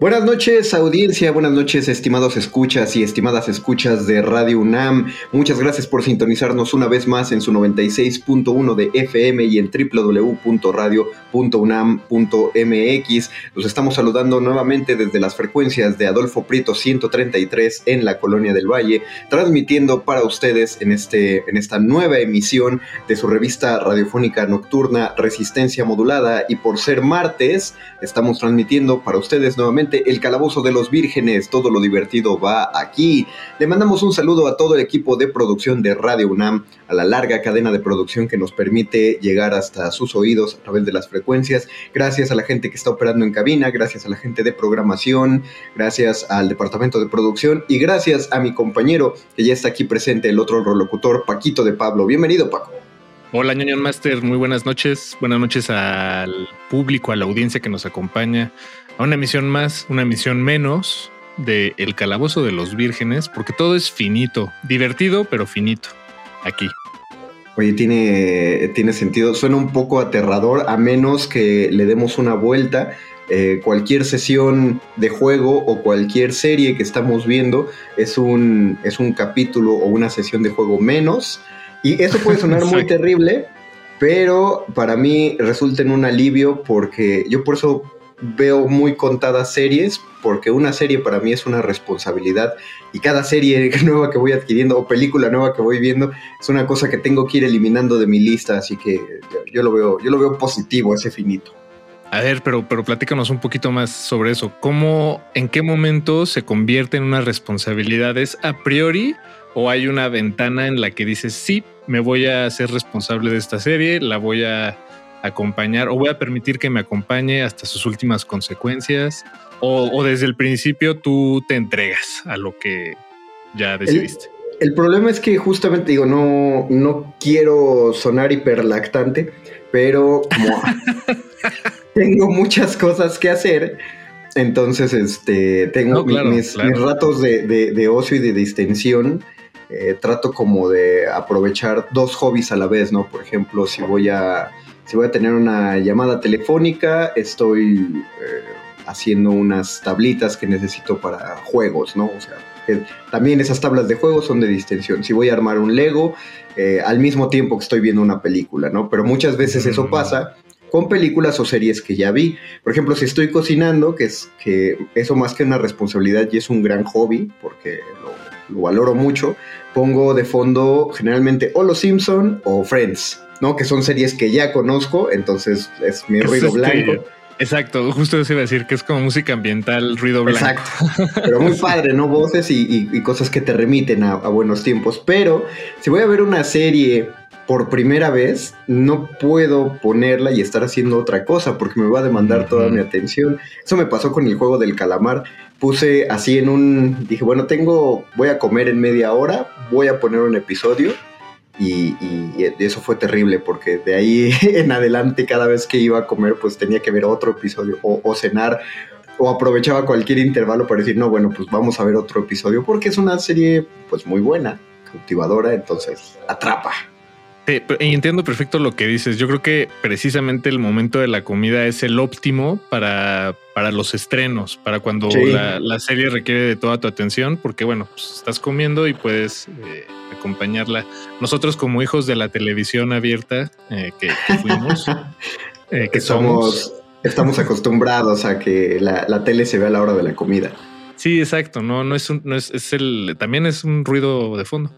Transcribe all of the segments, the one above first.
Buenas noches audiencia, buenas noches estimados escuchas y estimadas escuchas de Radio UNAM. Muchas gracias por sintonizarnos una vez más en su 96.1 de FM y en www.radio.unam.mx. Los estamos saludando nuevamente desde las frecuencias de Adolfo Prieto 133 en la Colonia del Valle, transmitiendo para ustedes en, este, en esta nueva emisión de su revista radiofónica nocturna Resistencia Modulada y por ser martes estamos transmitiendo para ustedes nuevamente el Calabozo de los Vírgenes, todo lo divertido va aquí. Le mandamos un saludo a todo el equipo de producción de Radio UNAM, a la larga cadena de producción que nos permite llegar hasta sus oídos a través de las frecuencias. Gracias a la gente que está operando en cabina, gracias a la gente de programación, gracias al departamento de producción y gracias a mi compañero que ya está aquí presente, el otro locutor, Paquito de Pablo. Bienvenido, Paco. Hola, ñoño Master, muy buenas noches. Buenas noches al público, a la audiencia que nos acompaña a una emisión más, una emisión menos de El Calabozo de los Vírgenes, porque todo es finito, divertido, pero finito, aquí. Oye, tiene, tiene sentido, suena un poco aterrador, a menos que le demos una vuelta. Eh, cualquier sesión de juego o cualquier serie que estamos viendo es un, es un capítulo o una sesión de juego menos. Y eso puede sonar muy terrible, pero para mí resulta en un alivio porque yo por eso veo muy contadas series porque una serie para mí es una responsabilidad y cada serie nueva que voy adquiriendo o película nueva que voy viendo es una cosa que tengo que ir eliminando de mi lista, así que yo, lo veo, yo lo veo positivo ese finito. A ver, pero, pero platícanos un poquito más sobre eso. ¿Cómo, en qué momento se convierte en unas responsabilidades a priori o hay una ventana en la que dices, sí, me voy a ser responsable de esta serie, la voy a acompañar o voy a permitir que me acompañe hasta sus últimas consecuencias o, desde el principio tú te entregas a lo que ya decidiste. El, problema es que justamente digo, no, no quiero sonar hiperlactante, pero como tengo muchas cosas que hacer, entonces este, tengo mis, ratos de, ocio y de distensión. Eh, trato como de aprovechar dos hobbies a la vez, ¿no? Por ejemplo, si voy a si voy a tener una llamada telefónica, estoy eh, haciendo unas tablitas que necesito para juegos, ¿no? O sea, también esas tablas de juegos son de distensión. Si voy a armar un Lego, eh, al mismo tiempo que estoy viendo una película, ¿no? Pero muchas veces eso mm. pasa con películas o series que ya vi. Por ejemplo, si estoy cocinando, que es que eso más que una responsabilidad y es un gran hobby, porque lo, lo valoro mucho, pongo de fondo generalmente o Los Simpson o Friends. ¿No? Que son series que ya conozco, entonces es mi ruido blanco. Exacto, justo eso iba a decir que es como música ambiental, ruido blanco. Exacto. Pero muy padre, ¿no? Voces y, cosas que te remiten a, buenos tiempos. Pero si voy a ver una serie por primera vez, no puedo ponerla y estar haciendo otra cosa porque me va a demandar toda mi atención. Eso me pasó con el juego del calamar. Puse así en un. Dije, bueno, tengo. Voy a comer en media hora, voy a poner un episodio y, eso fue terrible porque de ahí en adelante cada vez que iba a comer pues tenía que ver otro episodio o, cenar o aprovechaba cualquier intervalo para decir no bueno pues vamos a ver otro episodio porque es una serie pues muy buena cautivadora entonces atrapa y entiendo perfecto lo que dices. Yo creo que precisamente el momento de la comida es el óptimo para, para los estrenos, para cuando la, serie requiere de toda tu atención, porque bueno, pues estás comiendo y puedes eh, acompañarla. Nosotros como hijos de la televisión abierta eh, que, fuimos, eh, que somos... Estamos acostumbrados a que la, tele se vea a la hora de la comida. Sí, exacto. No, no es un, no es, es el, también es un ruido de fondo.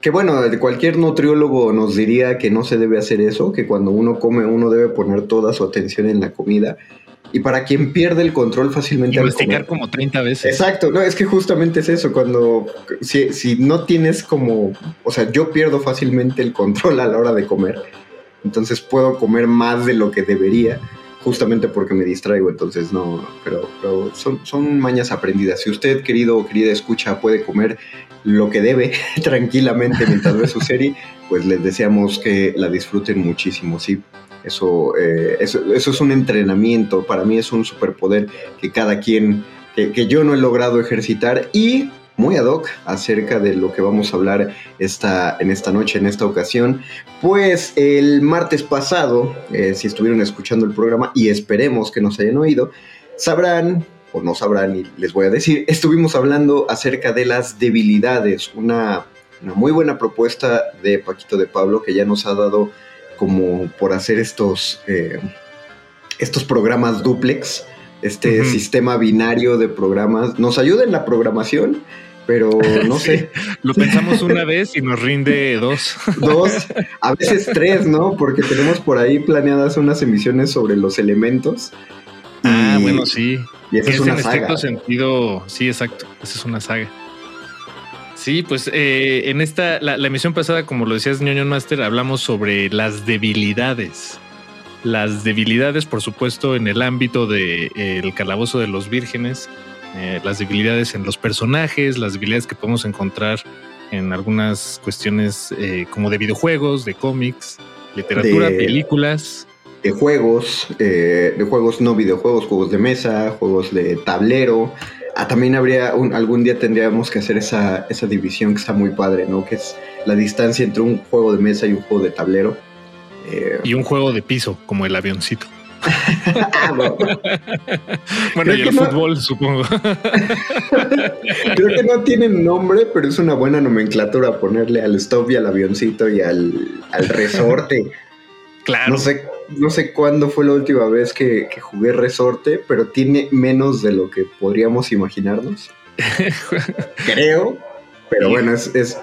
Que bueno, cualquier nutriólogo nos diría que no se debe hacer eso, que cuando uno come uno debe poner toda su atención en la comida. Y para quien pierde el control fácilmente... Investigar como 30 veces. Exacto, no, es que justamente es eso, cuando si, si no tienes como, o sea, yo pierdo fácilmente el control a la hora de comer, entonces puedo comer más de lo que debería justamente porque me distraigo, entonces no, pero, pero son, son mañas aprendidas. Si usted, querido o querida escucha, puede comer lo que debe tranquilamente mientras ve su serie, pues les deseamos que la disfruten muchísimo, sí. Eso, eh, eso, es un entrenamiento, para mí es un superpoder que cada quien, que, que yo no he logrado ejercitar y muy ad hoc acerca de lo que vamos a hablar esta, en esta noche, en esta ocasión. Pues el martes pasado, eh, si estuvieron escuchando el programa y esperemos que nos hayan oído, sabrán o no sabrán y les voy a decir, estuvimos hablando acerca de las debilidades, una, muy buena propuesta de Paquito de Pablo que ya nos ha dado como por hacer estos, eh, estos programas duplex este sistema binario de programas. Nos ayuda en la programación, pero no sé. Lo pensamos una vez y nos rinde dos. Dos, a veces tres, ¿no? Porque tenemos por ahí planeadas unas emisiones sobre los elementos. Ah, bueno, sí. Y esa es, una en saga. sentido, sí, exacto. Esa es una saga. Sí, pues eh, en esta, la, emisión pasada, como lo decías, ñoño Master, hablamos sobre las debilidades las debilidades, por supuesto, en el ámbito del de, eh, calabozo de los vírgenes, eh, las debilidades en los personajes, las debilidades que podemos encontrar en algunas cuestiones eh, como de videojuegos, de cómics, literatura, películas. De juegos, de juegos no videojuegos, juegos de mesa, juegos de tablero. Ah, también habría un, algún día tendríamos que hacer esa, esa división que está muy padre, ¿no? Que es la distancia entre un juego de mesa y un juego de tablero eh, y un juego de piso, como el avioncito. Ah, bueno, y el fútbol, supongo. Creo que no tienen nombre, pero es una buena nomenclatura ponerle al stop y al avioncito y al, resorte. Claro. No sé, no sé cuándo fue la última vez que, jugué resorte, pero tiene menos de lo que podríamos imaginarnos. Creo. Pero bueno, es, es,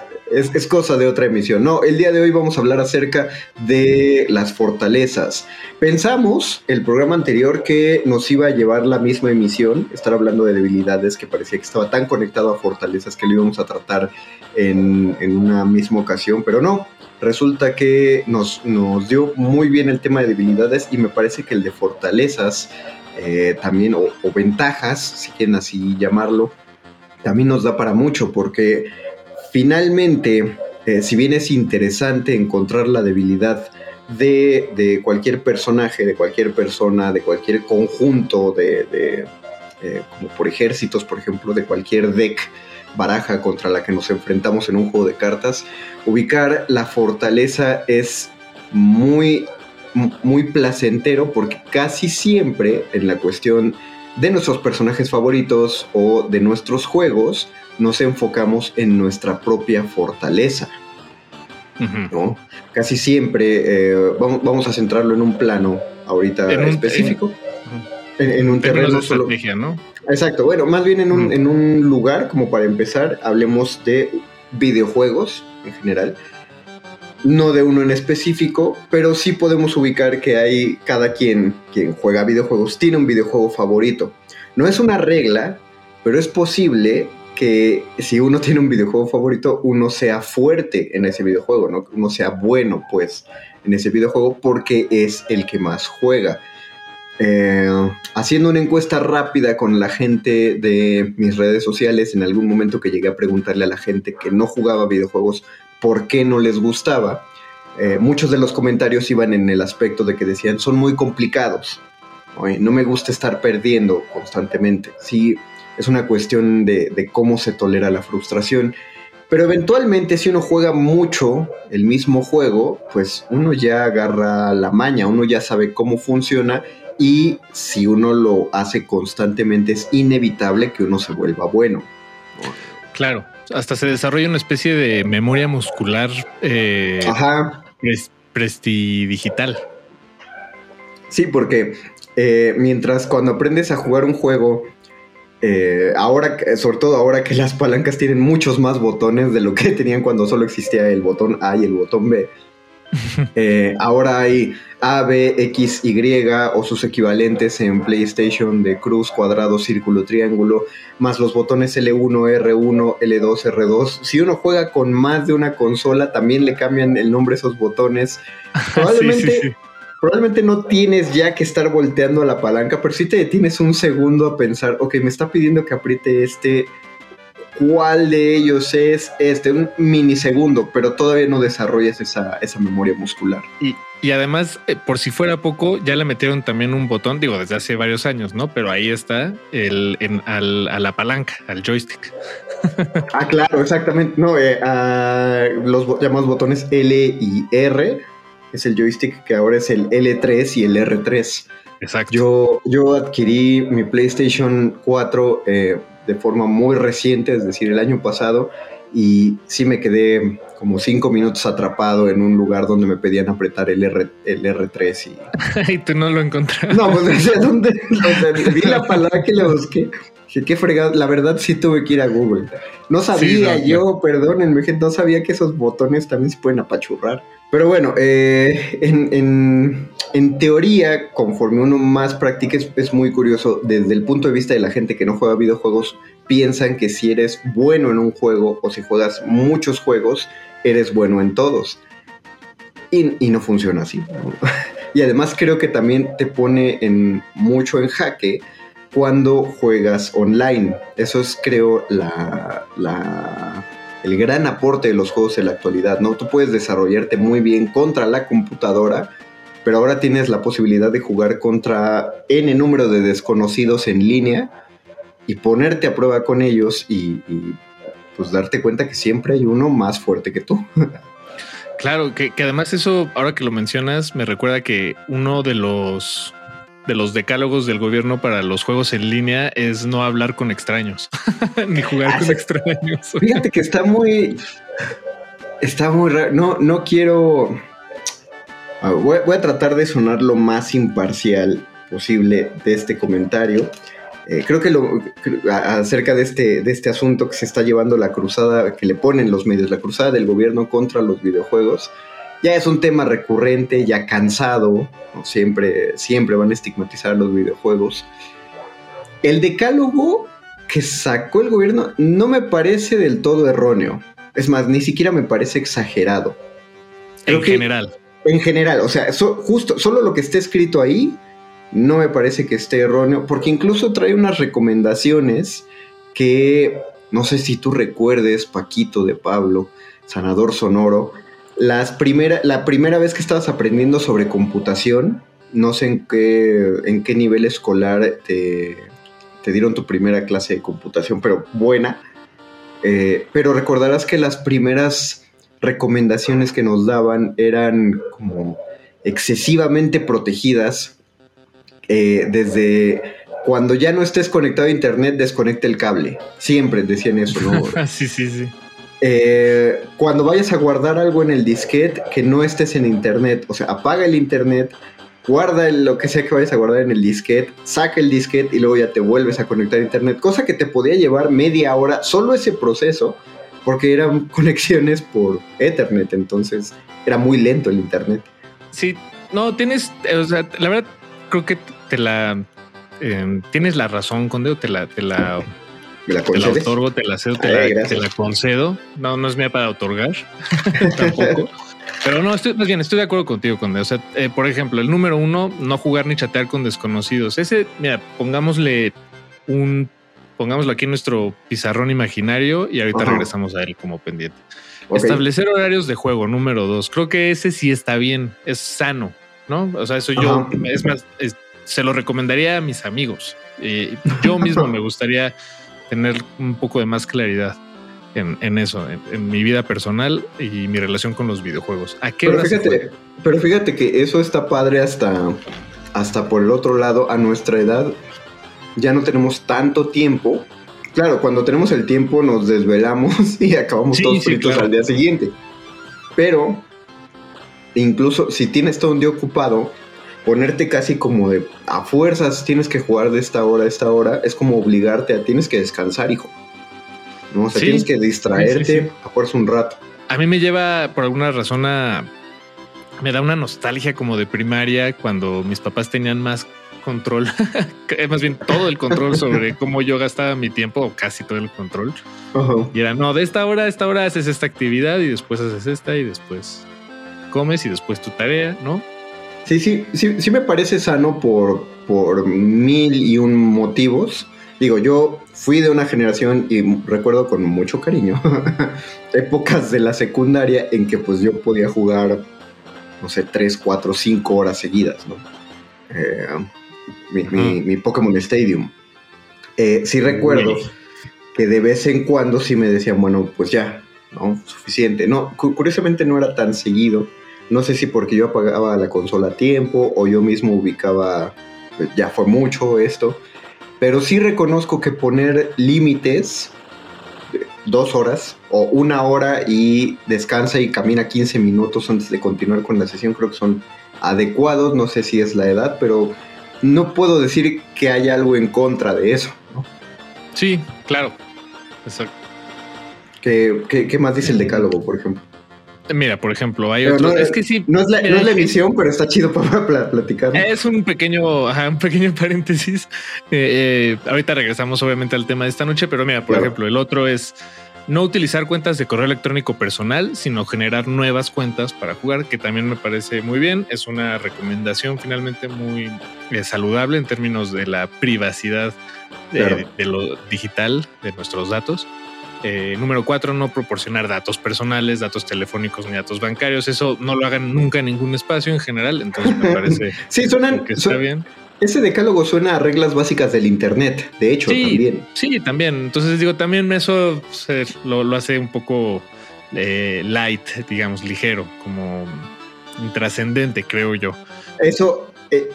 cosa de otra emisión. No, el día de hoy vamos a hablar acerca de las fortalezas. Pensamos el programa anterior que nos iba a llevar la misma emisión, estar hablando de debilidades que parecía que estaba tan conectado a fortalezas que lo íbamos a tratar en, una misma ocasión, pero no. Resulta que nos, nos, dio muy bien el tema de debilidades y me parece que el de fortalezas eh, también, o, o ventajas, si quieren así llamarlo, también nos da para mucho porque Finalmente, eh, si bien es interesante encontrar la debilidad de, cualquier personaje, de cualquier persona, de cualquier conjunto de, eh, como por ejércitos, por ejemplo, de cualquier deck baraja contra la que nos enfrentamos en un juego de cartas, ubicar la fortaleza es muy, muy placentero porque casi siempre en la cuestión de nuestros personajes favoritos o de nuestros juegos, nos enfocamos en nuestra propia fortaleza. ¿no? Casi siempre eh, vamos, a centrarlo en un plano ahorita específico. En, un terreno de estrategia, ¿no? Exacto, bueno, más bien en un, en un lugar, como para empezar, hablemos de videojuegos en general. no de uno en específico, pero sí podemos ubicar que hay cada quien quien juega videojuegos tiene un videojuego favorito. No es una regla, pero es posible que si uno tiene un videojuego favorito, uno sea fuerte en ese videojuego, ¿no? Uno sea bueno, pues, en ese videojuego porque es el que más juega. Eh, haciendo una encuesta rápida con la gente de mis redes sociales, en algún momento que llegué a preguntarle a la gente que no jugaba videojuegos por qué no les gustaba, eh, muchos de los comentarios iban en el aspecto de que decían son muy complicados. no me gusta estar perdiendo constantemente. Sí, es una cuestión de cómo se tolera la frustración. Pero eventualmente si uno juega mucho el mismo juego, pues uno ya agarra la maña, uno ya sabe cómo funciona y si uno lo hace constantemente es inevitable que uno se vuelva bueno. Claro, hasta se desarrolla una especie de memoria muscular eh, prestidigital. Sí, porque eh, mientras cuando aprendes a jugar un juego, eh, ahora, sobre todo ahora que las palancas tienen muchos más botones de lo que tenían cuando solo existía el botón A y el botón B, eh, ahora hay A, B, X, Y o sus equivalentes en PlayStation de cruz, cuadrado, círculo, triángulo, más los botones L1, R1, L2, R2. Si uno juega con más de una consola, también le cambian el nombre a esos botones. Probablemente, probablemente no tienes ya que estar volteando a la palanca, pero si te detienes un segundo a pensar, ok, me está pidiendo que apriete este cuál de ellos es este, un minisegundo, pero todavía no desarrollas esa, esa memoria muscular. Y, y además, eh, por si fuera poco, ya le metieron también un botón, digo, desde hace varios años, ¿no? Pero ahí está el, en, al, a la palanca, al joystick. ah, claro, exactamente. No, eh, los llamados botones L y R es el joystick que ahora es el L3 y el R3. Exacto. Yo, yo adquirí mi PlayStation 4 eh, de forma muy reciente, es decir, el año pasado, y sí me quedé como cinco minutos atrapado en un lugar donde me pedían apretar el, R, el R3 y... y tú no lo encontraste. No, pues decía, ¿dónde? vi la palabra que la busqué. Dije, qué fregado. La verdad sí tuve que ir a Google. No sabía yo, perdónenme, no sabía que esos botones también se pueden apachurrar. Pero bueno, eh, en, teoría, conforme uno más practica, es, muy curioso. Desde el punto de vista de la gente que no juega videojuegos, piensan que si eres bueno en un juego o si juegas muchos juegos, eres bueno en todos. Y, no funciona así. y además creo que también te pone en, mucho en jaque cuando juegas online. Eso es, creo, la el gran aporte de los juegos en la actualidad, ¿no? Tú puedes desarrollarte muy bien contra la computadora, pero ahora tienes la posibilidad de jugar contra N número de desconocidos en línea y ponerte a prueba con ellos y, pues darte cuenta que siempre hay uno más fuerte que tú. Claro, que, además eso, ahora que lo mencionas, me recuerda que uno de los de los decálogos del gobierno para los juegos en línea es no hablar con extraños, ni jugar con extraños. Fíjate que está muy, está muy raro. No, no quiero. Voy, a tratar de sonar lo más imparcial posible de este comentario. Eh, creo que lo, acerca de este, de este asunto que se está llevando la cruzada, que le ponen los medios, la cruzada del gobierno contra los videojuegos, ya es un tema recurrente, ya cansado, siempre, siempre van a estigmatizar los videojuegos. El decálogo que sacó el gobierno no me parece del todo erróneo. Es más, ni siquiera me parece exagerado. en general. En general, o sea, justo, solo lo que esté escrito ahí no me parece que esté erróneo, porque incluso trae unas recomendaciones que no sé si tú recuerdes, Paquito de Pablo, sanador sonoro, las primera, la primera vez que estabas aprendiendo sobre computación, no sé en qué, en qué nivel escolar te, dieron tu primera clase de computación, pero buena. Eh, pero recordarás que las primeras recomendaciones que nos daban eran como excesivamente protegidas. Eh, desde cuando ya no estés conectado a internet, desconecta el cable. Siempre decían eso, ¿no? sí, sí, sí. Eh, cuando vayas a guardar algo en el disquete, que no estés en internet, o sea, apaga el internet, guarda lo que sea que vayas a guardar en el disquete, saca el disquete y luego ya te vuelves a conectar a internet, cosa que te podía llevar media hora, solo ese proceso porque eran conexiones por Ethernet, entonces era muy lento el Internet. Sí, no, tienes, o sea, la verdad creo que te la, eh, tienes la razón, Conde, te la, te la, ¿Me la te la otorgo, te la cedo, te, Ay, la, gracias. te la concedo. No, no es mía para otorgar, tampoco. Pero no, estoy, más bien, estoy de acuerdo contigo, Conde. O sea, eh, por ejemplo, el número uno, no jugar ni chatear con desconocidos. Ese, mira, pongámosle un, pongámoslo aquí en nuestro pizarrón imaginario y ahorita Ajá. regresamos a él como pendiente. Establecer horarios de juego, número dos. Creo que ese sí está bien, es sano, ¿no? O sea, eso yo, es más, es- se lo recomendaría a mis amigos. Eh, yo mismo me gustaría tener un poco de más claridad en, en eso, en, en mi vida personal y mi relación con los videojuegos. ¿A qué Pero fíjate, pero fíjate que eso está padre hasta, hasta por el otro lado, a nuestra edad ya no tenemos tanto tiempo. Claro, cuando tenemos el tiempo nos desvelamos y acabamos Sí, todos sí, fritos claro. al día siguiente. Pero incluso si tienes todo un día ocupado, ponerte casi como de a fuerzas tienes que jugar de esta hora a esta hora, es como obligarte a tienes que descansar, hijo. ¿No? O sea, Sí. tienes que distraerte Sí, sí, sí. a fuerza un rato. A mí me lleva por alguna razón a... Me da una nostalgia como de primaria cuando mis papás tenían más control, que más bien todo el control sobre cómo yo gastaba mi tiempo, o casi todo el control. Y era, no, de esta hora a esta hora haces esta actividad y después haces esta y después comes y después tu tarea, ¿no? Sí, sí, sí, sí me parece sano por, por mil y un motivos. Digo, yo fui de una generación y recuerdo con mucho cariño épocas de la secundaria en que pues yo podía jugar, no sé, 3, 4, 5 horas seguidas, ¿no? Eh, mi, mi- mi Pokémon Stadium. Eh, sí recuerdo que de vez en cuando sí me decían, bueno, pues ya, ¿no? Suficiente. No, cu- curiosamente no era tan seguido. No sé si porque yo apagaba la consola a tiempo o yo mismo ubicaba, pues, ya fue mucho esto. Pero sí reconozco que poner límites, de dos horas o una hora y descansa y camina 15 minutos antes de continuar con la sesión, creo que son adecuados. No sé si es la edad, pero no puedo decir que haya algo en contra de eso. ¿no? Sí, claro. Exacto. ¿Qué, qué, qué más dice el decálogo, por ejemplo? Mira, por ejemplo, hay otros. no, es que sí, No es la, Mira, no es la pero está chido para pla- platicar. Es un pequeño, ajá, un pequeño paréntesis. Eh, eh, ahorita regresamos obviamente al tema de esta noche, pero mira, por Claro. ejemplo, el otro es no utilizar cuentas de correo electrónico personal, sino generar nuevas cuentas para jugar, que también me parece muy bien. Es una recomendación finalmente muy eh, saludable en términos de la privacidad de lo digital de nuestros datos. Eh, número cuatro, no proporcionar datos personales, datos telefónicos ni datos bancarios. Eso no lo hagan nunca en ningún espacio en general. Entonces me parece Sí, suenan. que está su- bien. ese decálogo suena a reglas básicas del internet, de hecho, Sí, también. sí, también. Entonces digo, también eso se- lo, lo hace un poco eh, light, digamos, ligero, como intrascendente, creo yo. Eso,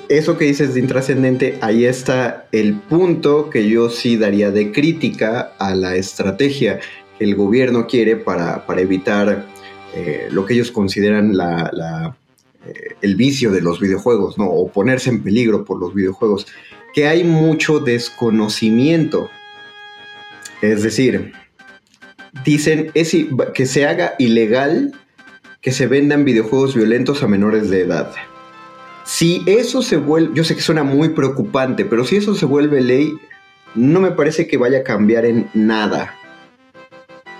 eso que dices de intrascendente, ahí está el punto que yo sí daría de crítica a la estrategia que el gobierno quiere para, para evitar eh, lo que ellos consideran eh, el vicio de los videojuegos, ¿no? O ponerse en peligro por los videojuegos. Que hay mucho desconocimiento. Es decir, dicen que se haga ilegal que se vendan videojuegos violentos a menores de edad. Si eso se vuelve, yo sé que suena muy preocupante, pero si eso se vuelve ley, no me parece que vaya a cambiar en nada.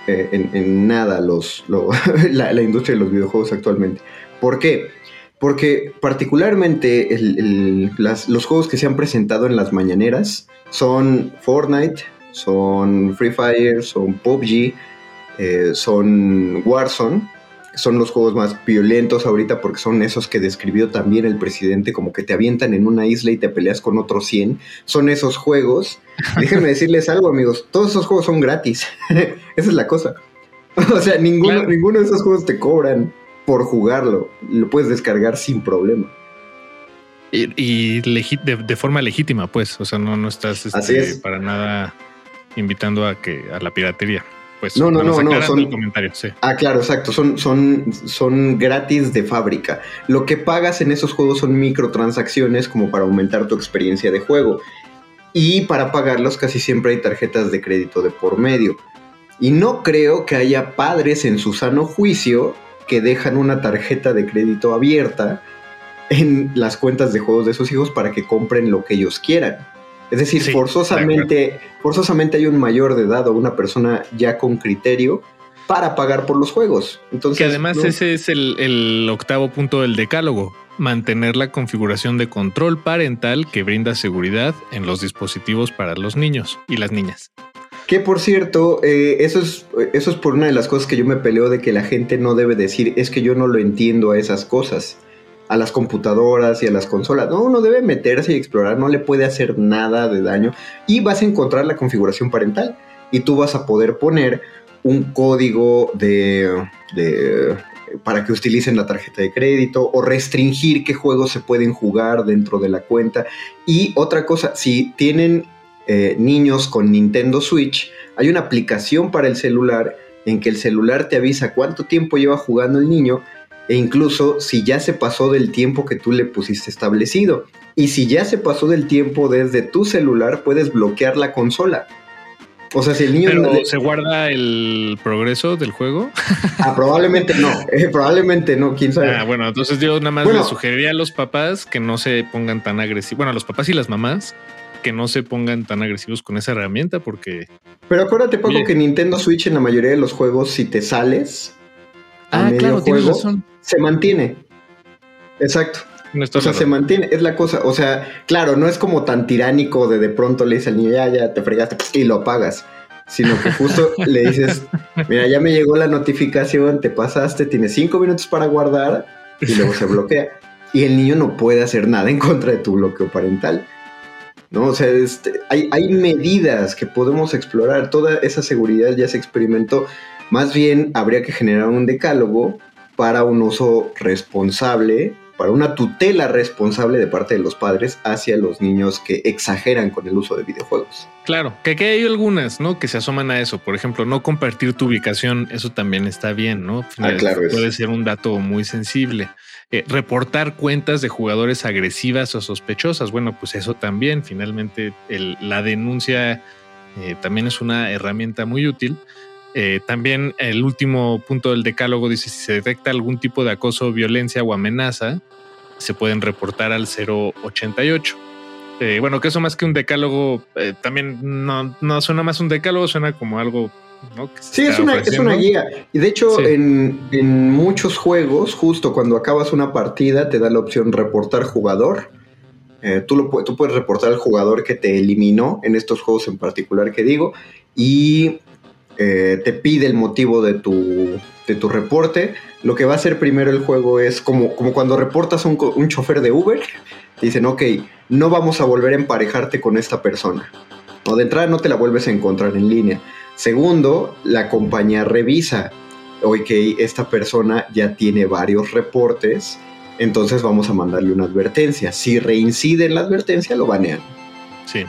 Eh, en, nada los, lo- la, industria de los videojuegos actualmente. ¿Por qué? Porque particularmente los juegos que se han presentado en las mañaneras son Fortnite, son Free Fire, son PUBG, eh, son Warzone, son los juegos más violentos ahorita porque son esos que describió también el presidente, como que te avientan en una isla y te peleas con otros 100. Son esos juegos. Déjenme decirles algo, amigos. Todos esos juegos son gratis. Esa es la cosa. O sea, ninguno, Claro. ninguno de esos juegos te cobran por jugarlo. Lo puedes descargar sin problema. Y, de, de forma legítima, pues. O sea, no, no estás este, Así es. para nada invitando a que a la piratería. Pues No, no, no, no, son- el comentario, sí. Ah, claro, exacto. Son, son, son gratis de fábrica. Lo que pagas en esos juegos son microtransacciones como para aumentar tu experiencia de juego. Y para pagarlos casi siempre hay tarjetas de crédito de por medio. Y no creo que haya padres en su sano juicio que dejan una tarjeta de crédito abierta en las cuentas de juegos de sus hijos para que compren lo que ellos quieran. Es decir, forzosamente, forzosamente hay un mayor de edad o una persona ya con criterio para pagar por los juegos. Entonces, que además ese es el, octavo punto del decálogo, mantener la configuración de control parental que brinda seguridad en los dispositivos para los niños y las niñas. Que por cierto, eh, eso, es, eso es por una de las cosas que yo me peleo de que la gente no debe decir, es que yo no lo entiendo a esas cosas a las computadoras y a las consolas. No, uno debe meterse y explorar, no le puede hacer nada de daño y vas a encontrar la configuración parental y tú vas a poder poner un código de, para que utilicen la tarjeta de crédito o restringir qué juegos se pueden jugar dentro de la cuenta. Y otra cosa, si tienen eh, niños con Nintendo Switch, hay una aplicación para el celular en que el celular te avisa cuánto tiempo lleva jugando el niño e incluso si ya se pasó del tiempo que tú le pusiste establecido. Y si ya se pasó del tiempo desde tu celular, puedes bloquear la consola. O sea, si el niño... Pero se guarda el progreso del juego. Ah, probablemente no. Eh, probablemente no, quién sabe. Ah, bueno, entonces yo nada más le sugeriría a los papás que no se pongan tan agresivos. Bueno, a los papás y las mamás que no se pongan tan agresivos con esa herramienta porque... Pero acuérdate poco que Nintendo Switch en la mayoría de los juegos, si te sales... Ah, claro, tienes razón se mantiene. Exacto. o sea, se mantiene, es la cosa. O sea, claro, no es como tan tiránico de de pronto le dices al niño, ya, ya te fregaste y lo apagas. Sino que justo le dices, mira, ya me llegó la notificación, te pasaste, tienes cinco minutos para guardar y luego se bloquea. Y el niño no puede hacer nada en contra de tu bloqueo parental. ¿no? O sea, este, hay, hay medidas que podemos explorar. Toda esa seguridad ya se experimentó. Más bien habría que generar un decálogo para un uso responsable, para una tutela responsable de parte de los padres hacia los niños que exageran con el uso de videojuegos. Claro, que aquí hay algunas, ¿no? Que se asoman a eso. Por ejemplo, no compartir tu ubicación, eso también está bien, ¿no? Ah, claro, puede ser un dato muy sensible. Eh, reportar cuentas de jugadores agresivas o sospechosas, bueno, pues eso también, finalmente, la denuncia eh, también es una herramienta muy útil. Eh, también el último punto del decálogo dice si se detecta algún tipo de acoso, violencia o amenaza, se pueden reportar al 088. Eh, bueno, que eso más que un decálogo, eh, también no, suena más un decálogo, suena como algo sí, es una, es una, guía. Y de hecho, en, en, muchos juegos, justo cuando acabas una partida, te da la opción reportar jugador. tú, lo, tú puedes reportar al jugador que te eliminó en estos juegos en particular que digo. Y eh, te pide el motivo de tu, de tu reporte. Lo que va a hacer primero el juego es como, como cuando reportas a un, un chofer de Uber, te dicen, ok, no vamos a volver a emparejarte con esta persona. O de entrada no te la vuelves a encontrar en línea. Segundo, la compañía revisa, ok, esta persona ya tiene varios reportes, entonces vamos a mandarle una advertencia. Si reincide en la advertencia, lo banean. Sí.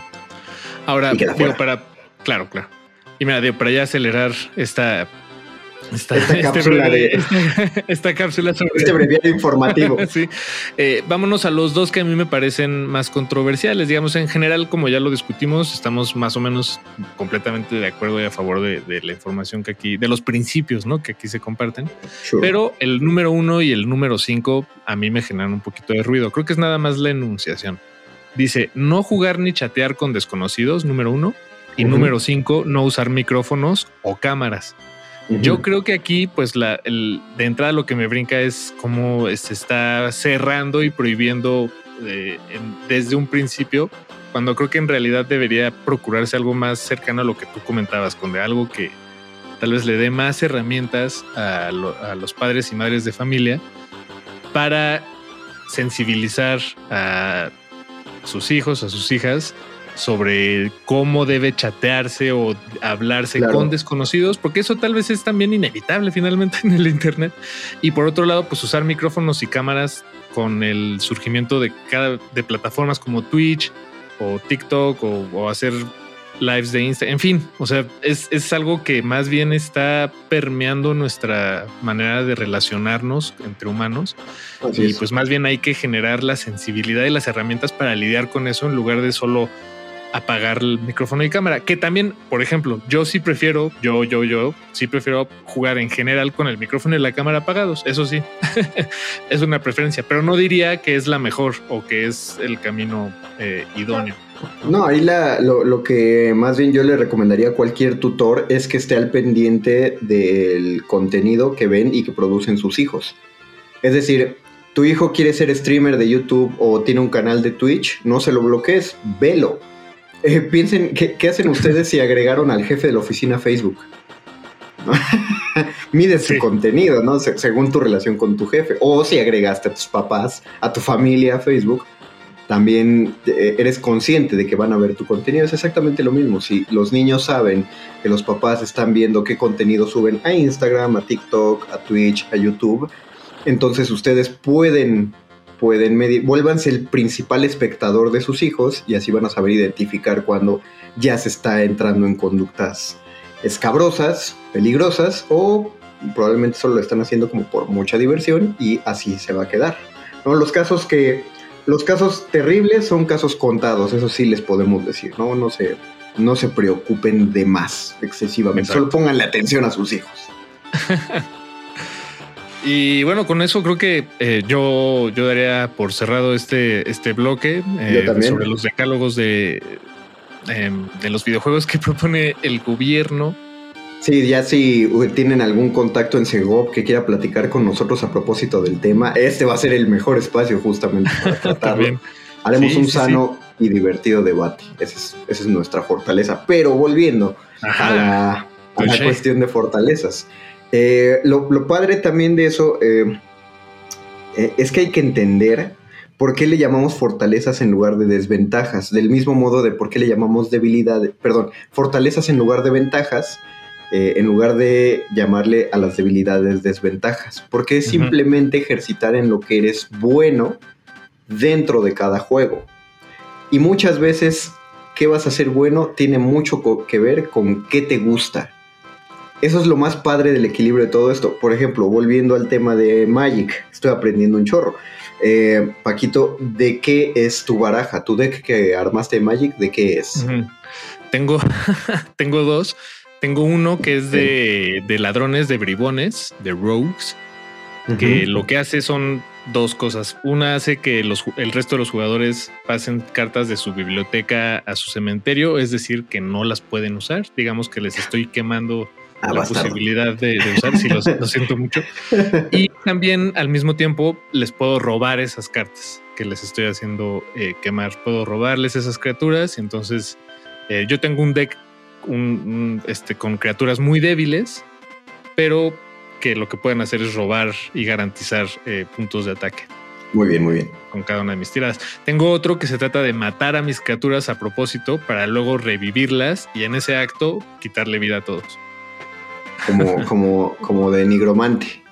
Ahora, digo, para... Claro, claro. Y mira, de para ya acelerar esta esta, esta, cápsula de esta cápsula sobre este breviario informativo. sí. Eh, vámonos a los dos que a mí me parecen más controversiales. Digamos, en general, como ya lo discutimos, estamos más o menos completamente de acuerdo y a favor de, la información que aquí, de los principios, ¿no? Que aquí se comparten. Pero el número uno y el número cinco a mí me generan un poquito de ruido. Creo que es nada más la enunciación. Dice no jugar ni chatear con desconocidos, número uno. Y número cinco, no usar micrófonos o cámaras. Yo creo que aquí, pues, la, el, de entrada lo que me brinca es cómo se está cerrando y prohibiendo eh, desde un principio, cuando creo que en realidad debería procurarse algo más cercano a lo que tú comentabas, con de algo que tal vez le dé más herramientas a, a los padres y madres de familia para sensibilizar a sus hijos, a sus hijas sobre cómo debe chatearse o hablarse con desconocidos, porque eso tal vez es también inevitable finalmente en el Internet. Y por otro lado, pues usar micrófonos y cámaras con el surgimiento de cada de plataformas como Twitch o TikTok o, hacer lives de Insta, en fin, o sea, es, es, algo que más bien está permeando nuestra manera de relacionarnos entre humanos. Y pues más bien hay que generar la sensibilidad y las herramientas para lidiar con eso en lugar de solo apagar el micrófono y cámara. Que también, por ejemplo, yo sí prefiero, yo, yo, yo, sí prefiero jugar en general con el micrófono y la cámara apagados. Eso sí, es una preferencia, pero no diría que es la mejor o que es el camino eh, idóneo. No, ahí lo, lo, que más bien yo le recomendaría a cualquier tutor es que esté al pendiente del contenido que ven y que producen sus hijos. Es decir, tu hijo quiere ser streamer de YouTube o tiene un canal de Twitch, no se lo bloquees, velo. Eh, piensen, ¿qué, hacen ustedes si agregaron al jefe de la oficina Facebook? Mide su contenido, ¿no? según tu relación con tu jefe. O si agregaste a tus papás, a tu familia a Facebook, también eh, eres consciente de que van a ver tu contenido. Es exactamente lo mismo. Si los niños saben que los papás están viendo qué contenido suben a Instagram, a TikTok, a Twitch, a YouTube, entonces ustedes pueden, pueden medir, vuélvanse el principal espectador de sus hijos y así van a saber identificar cuando ya se está entrando en conductas escabrosas, peligrosas o probablemente solo lo están haciendo como por mucha diversión y así se va a quedar. ¿no? Los casos que los casos terribles son casos contados, eso sí les podemos decir, ¿no? No se, no se preocupen de más excesivamente, solo pongan la atención a sus hijos. Y bueno, con eso creo que eh, yo, yo daría por cerrado este, este bloque eh, sobre los decálogos de, em, de los videojuegos que propone el gobierno. Sí, ya si tienen algún contacto en Segov que quiera platicar con nosotros a propósito del tema, este va a ser el mejor espacio justamente para tratarlo. Haremos un sano y divertido debate. Esa es, nuestra fortaleza. Pero volviendo a la, a la cuestión de fortalezas. Eh, lo, padre también de eso eh, eh, es que hay que entender por qué le llamamos fortalezas en lugar de desventajas, del mismo modo de por qué le llamamos debilidades, perdón, fortalezas en lugar de ventajas, en lugar de llamarle a las debilidades desventajas, porque es simplemente ejercitar en lo que eres bueno dentro de cada juego. Y muchas veces, ¿qué vas a hacer bueno? Tiene mucho que ver con qué te gusta eso es lo más padre del equilibrio de todo esto. Por ejemplo, volviendo al tema de Magic, estoy aprendiendo un chorro. Eh, Paquito, ¿de qué es tu baraja? ¿Tu deck que armaste de Magic, de qué es? Tengo, tengo dos. Tengo uno que es de, ladrones, de bribones, de rogues, que lo que hace son dos cosas. Una hace que los, el resto de los jugadores pasen cartas de su biblioteca a su cementerio, es decir, que no las pueden usar. Digamos que les estoy quemando la posibilidad de, usar, si lo, siento mucho. Y también al mismo tiempo les puedo robar esas cartas que les estoy haciendo eh, quemar. Puedo robarles esas criaturas y entonces eh, yo tengo un deck este, con criaturas muy débiles, pero que lo que pueden hacer es robar y garantizar eh, puntos de ataque. Muy bien, muy bien. Con cada una de mis tiradas. Tengo otro que se trata de matar a mis criaturas a propósito para luego revivirlas y en ese acto quitarle vida a todos como, como, como de nigromante.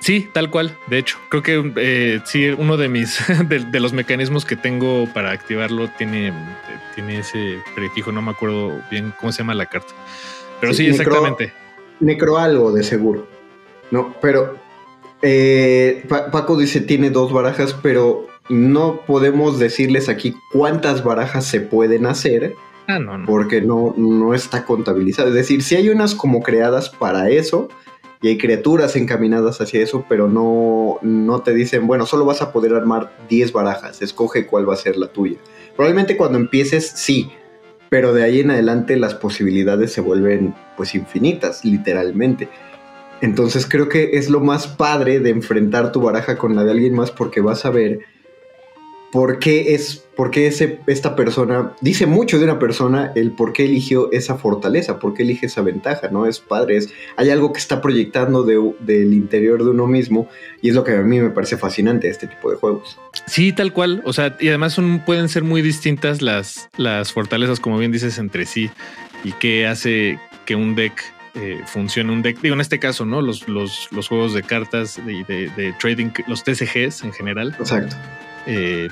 Sí, tal cual. De hecho, creo que eh, sí, uno de mis de, los mecanismos que tengo para activarlo tiene, tiene ese prefijo. No me acuerdo bien cómo se llama la carta. Pero sí, exactamente. Necro algo de seguro. No, pero eh, Paco dice tiene dos barajas, pero no podemos decirles aquí cuántas barajas se pueden hacer Ah, porque no, no está contabilizado. Es decir, si hay unas como creadas para eso y hay criaturas encaminadas hacia eso, pero no, no te dicen, bueno, solo vas a poder armar 10 barajas, escoge cuál va a ser la tuya. Probablemente cuando empieces, sí, pero de ahí en adelante las posibilidades se vuelven pues infinitas, literalmente. Entonces creo que es lo más padre de enfrentar tu baraja con la de alguien más porque vas a ver por qué es, por ese, esta persona, dice mucho de una persona el por qué eligió esa fortaleza, por qué elige esa ventaja, ¿no? Es padre, es, hay algo que está proyectando del interior de uno mismo y es lo que a mí me parece fascinante de este tipo de juegos. Sí, tal cual, o sea, y además son, pueden ser muy distintas las, las fortalezas, como bien dices, entre sí y qué hace que un deck eh, funcione un deck. Digo, en este caso, ¿no? Los, los, los juegos de cartas de, de, trading, los TCGs en general. Exacto. Eh,